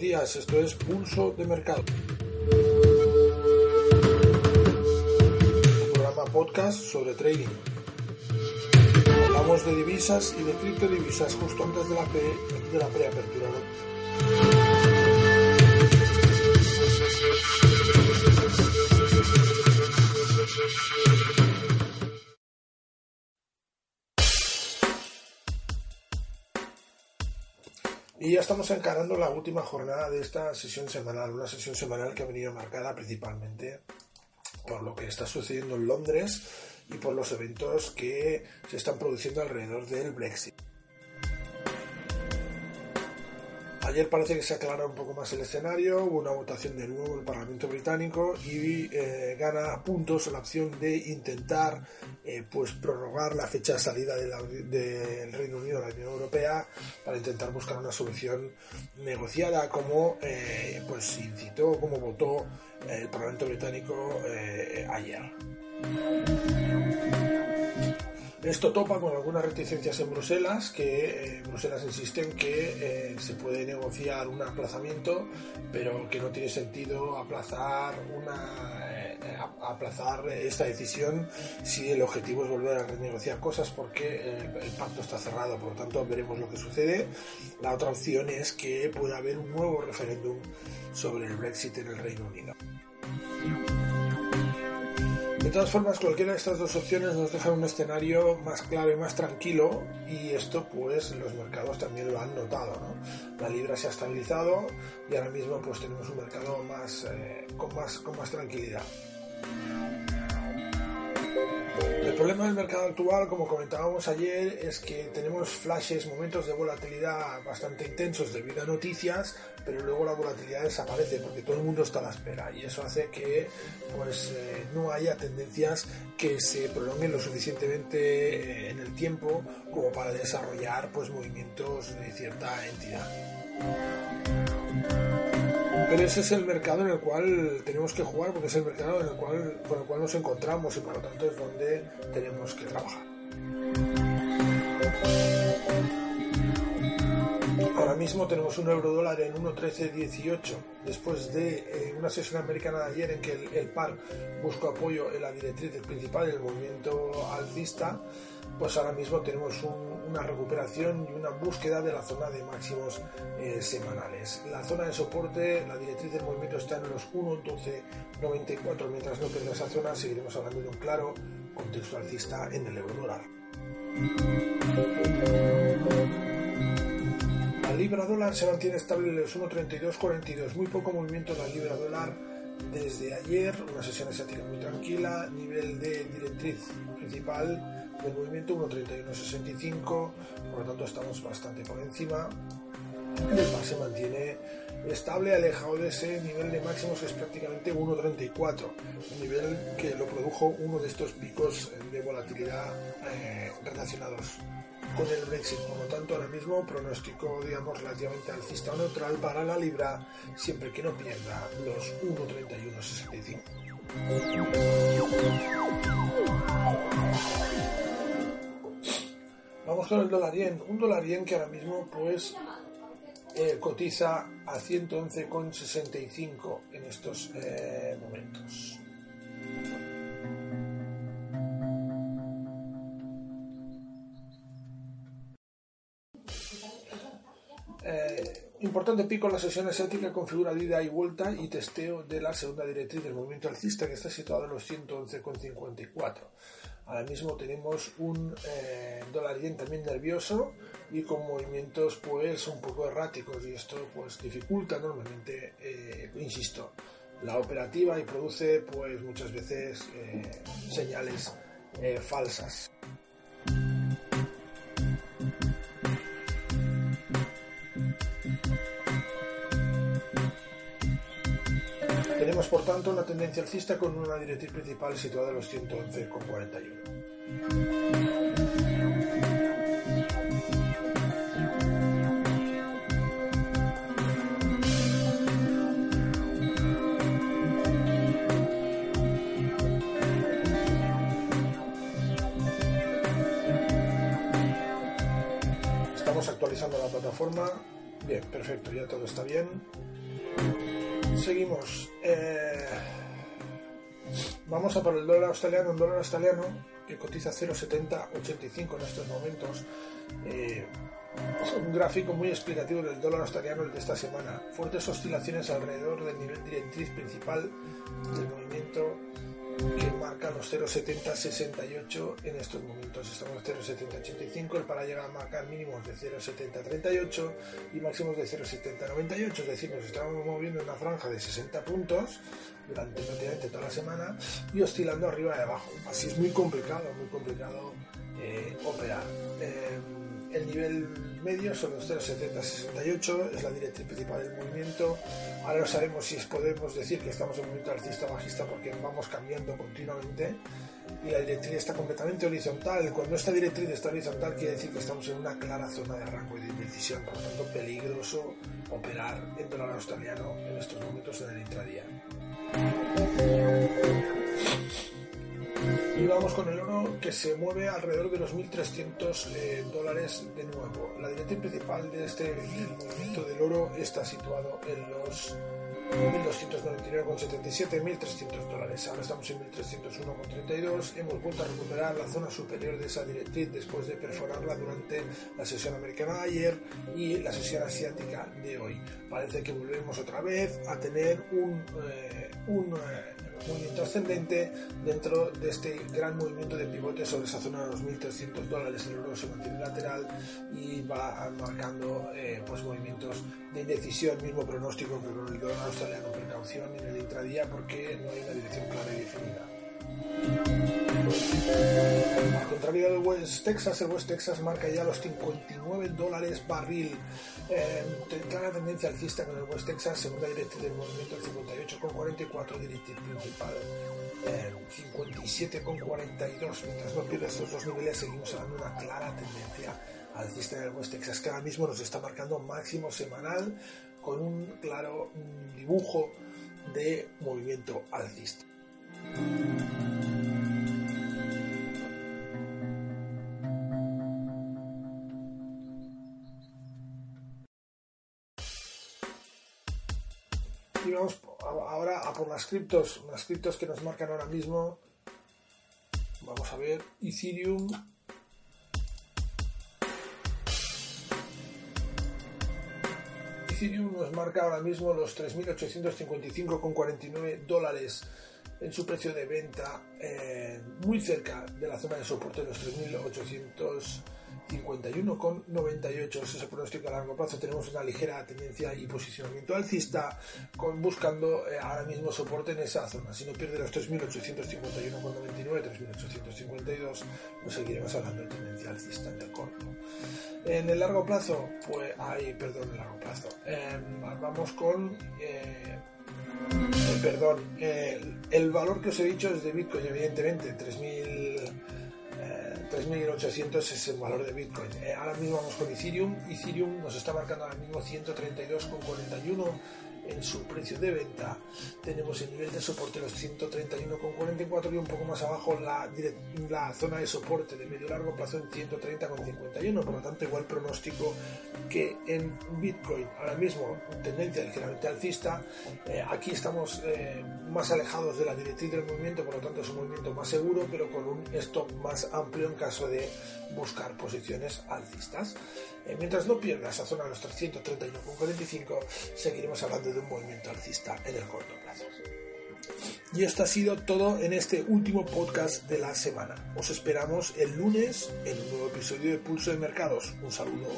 días, esto es Pulso de Mercado. Un programa podcast sobre trading. Hablamos de divisas y de criptodivisas justo antes de la, de la preapertura. Y ya estamos encarando la última jornada de esta sesión semanal, una sesión semanal que ha venido marcada principalmente por lo que está sucediendo en Londres y por los eventos que se están produciendo alrededor del Brexit. Ayer parece que se aclara un poco más el escenario, hubo una votación de nuevo en el Parlamento británico y eh, gana puntos la opción de intentar eh, pues prorrogar la fecha de salida del Reino Unido a la Unión Europea para intentar buscar una solución negociada como eh, pues incitó, como votó el Parlamento británico ayer. Esto topa con algunas reticencias en Bruselas, que eh, Bruselas insiste en que eh, se puede negociar un aplazamiento, pero que no tiene sentido aplazar una eh, aplazar esta decisión si el objetivo es volver a renegociar cosas porque el pacto está cerrado, por lo tanto veremos lo que sucede. La otra opción es que pueda haber un nuevo referéndum sobre el Brexit en el Reino Unido. De todas formas, cualquiera de estas dos opciones nos deja un escenario más claro y más tranquilo y esto pues los mercados también lo han notado. La libra se ha estabilizado y ahora mismo pues tenemos un mercado más, eh, con, más, con más tranquilidad. El problema del mercado actual, como comentábamos ayer, es que tenemos flashes, momentos de volatilidad bastante intensos debido a noticias, pero luego la volatilidad desaparece porque todo el mundo está a la espera y eso hace que pues eh, no haya tendencias que se prolonguen lo suficientemente eh, en el tiempo como para desarrollar pues movimientos de cierta entidad. Pero ese es el mercado en el cual tenemos que jugar, porque es el mercado en el cual, con el cual nos encontramos y por lo tanto es donde tenemos que trabajar. Mismo tenemos un euro dólar en 1.1318 después de eh, una sesión americana de ayer en que el, par buscó apoyo en la directriz principal del movimiento alcista pues ahora mismo tenemos una recuperación y una búsqueda de la zona de máximos eh, semanales. La zona de soporte, la directriz del movimiento está en los 1.1294, mientras no pierda esa zona seguiremos hablando de un claro contexto alcista en el euro dólar. Libra dólar se mantiene estable en los 1.3242, muy poco movimiento en la libra dólar desde ayer, una sesión asiática muy tranquila, nivel de directriz principal del movimiento 1.31.65, por lo tanto estamos bastante por encima. El par se mantiene estable, alejado de ese nivel de máximos que es prácticamente 1.34, un nivel que lo produjo uno de estos picos de volatilidad eh, relacionados con el Brexit. Por lo tanto, ahora mismo pronóstico, digamos, relativamente alcista o neutral para la libra, siempre que no pierda los 1.3165. Vamos con el dólar yen. Un dólar yen que ahora mismo pues eh, cotiza a 111,65 en estos eh, momentos. Importante pico en la sesión asiática con figura de ida y vuelta y testeo de la segunda directriz del movimiento alcista que está situado en los 111,54. Ahora mismo tenemos un eh, dólar yen también nervioso y con movimientos pues un poco erráticos y esto pues dificulta normalmente, eh, insisto, la operativa y produce pues muchas veces eh, señales falsas. Por tanto una tendencia alcista con una directriz principal situada en los 111,41. Estamos actualizando la plataforma. Bien, perfecto, ya todo está bien. Seguimos. Eh, vamos a por el dólar australiano. Un dólar australiano que cotiza 0,7085 en estos momentos. Eh, un gráfico muy explicativo del dólar australiano el de esta semana. Fuertes oscilaciones alrededor del nivel directriz principal del movimiento los 0,7068 en estos momentos. Estamos en 0,7085, el para llegar a marcar mínimos de 0,7038 y máximos de 0,7098, es decir, nos estamos moviendo en una franja de 60 puntos durante prácticamente toda la semana y oscilando arriba y abajo. Así es muy complicado, muy complicado eh, operar. Eh, el nivel medio son los 0,7068, es la directriz principal del movimiento. Ahora no sabemos si podemos decir que estamos en un movimiento alcista o bajista porque vamos cambiando continuamente y la directriz está completamente horizontal. Cuando esta directriz está horizontal quiere decir que estamos en una clara zona de rango y de indecisión, por lo tanto peligroso operar en dólar australiano en estos momentos en el intradía. Y vamos con el oro que se mueve alrededor de los 1.300 eh, dólares de nuevo. La directriz principal de este movimiento del oro está situado en los 1.299,77, 1.300 dólares. Ahora estamos en 1.301,32. Hemos vuelto a recuperar la zona superior de esa directriz después de perforarla durante la sesión americana de ayer y la sesión asiática de hoy. Parece que volvemos otra vez a tener un, eh, un eh, movimiento ascendente dentro de este gran movimiento de pivote sobre esa zona de los 1.300 dólares. El euro se mantiene lateral y va marcando eh, pues movimientos de indecisión, mismo pronóstico que con el dólar australiano, precaución en el intradía porque no hay una dirección clara del West Texas, el West Texas marca ya los 59 dólares barril. Eh, clara tendencia alcista con el West Texas, segunda directriz del movimiento, el 58,44 directriz principal. Eh, 57,42. Mientras no pierde estos dos niveles, seguimos de una clara tendencia alcista en el West Texas, que ahora mismo nos está marcando máximo semanal con un claro dibujo de movimiento alcista. Y vamos ahora a por las criptos, las criptos que nos marcan ahora mismo. Vamos a ver, Ethereum. Ethereum nos marca ahora mismo los 3.855,49 dólares en su precio de venta, eh, muy cerca de la zona de soporte de los 3.800 51,98 es ese pronóstico a largo plazo. Tenemos una ligera tendencia y posicionamiento alcista con, buscando eh, ahora mismo soporte en esa zona. Si no pierde los 3.851,99, 3.852, pues seguiremos hablando de tendencia alcista en el corto. En el largo plazo, pues hay, perdón, en el largo plazo. Em, vamos con... Eh, eh, perdón, el valor que os he dicho es de Bitcoin, evidentemente, 3.000 3.800 es el valor de Bitcoin. Eh, ahora mismo vamos con Ethereum. Ethereum nos está marcando ahora mismo 132,41 en su precio de venta. Tenemos el nivel de soporte los 131,44 y un poco más abajo la, la zona de soporte de medio largo plazo en 130,51. Por lo tanto, igual pronóstico que en Bitcoin. Ahora mismo, tendencia ligeramente alcista. Eh, aquí estamos eh, más alejados de la directriz del movimiento, por lo tanto es un movimiento más seguro, pero con un stop más amplio en caso de buscar posiciones alcistas. Eh, mientras no pierda esa zona de los 331,45, seguiremos hablando un movimiento alcista en el corto plazo. Y esto ha sido todo en este último podcast de la semana. Os esperamos el lunes en un nuevo episodio de Pulso de Mercados. Un saludo.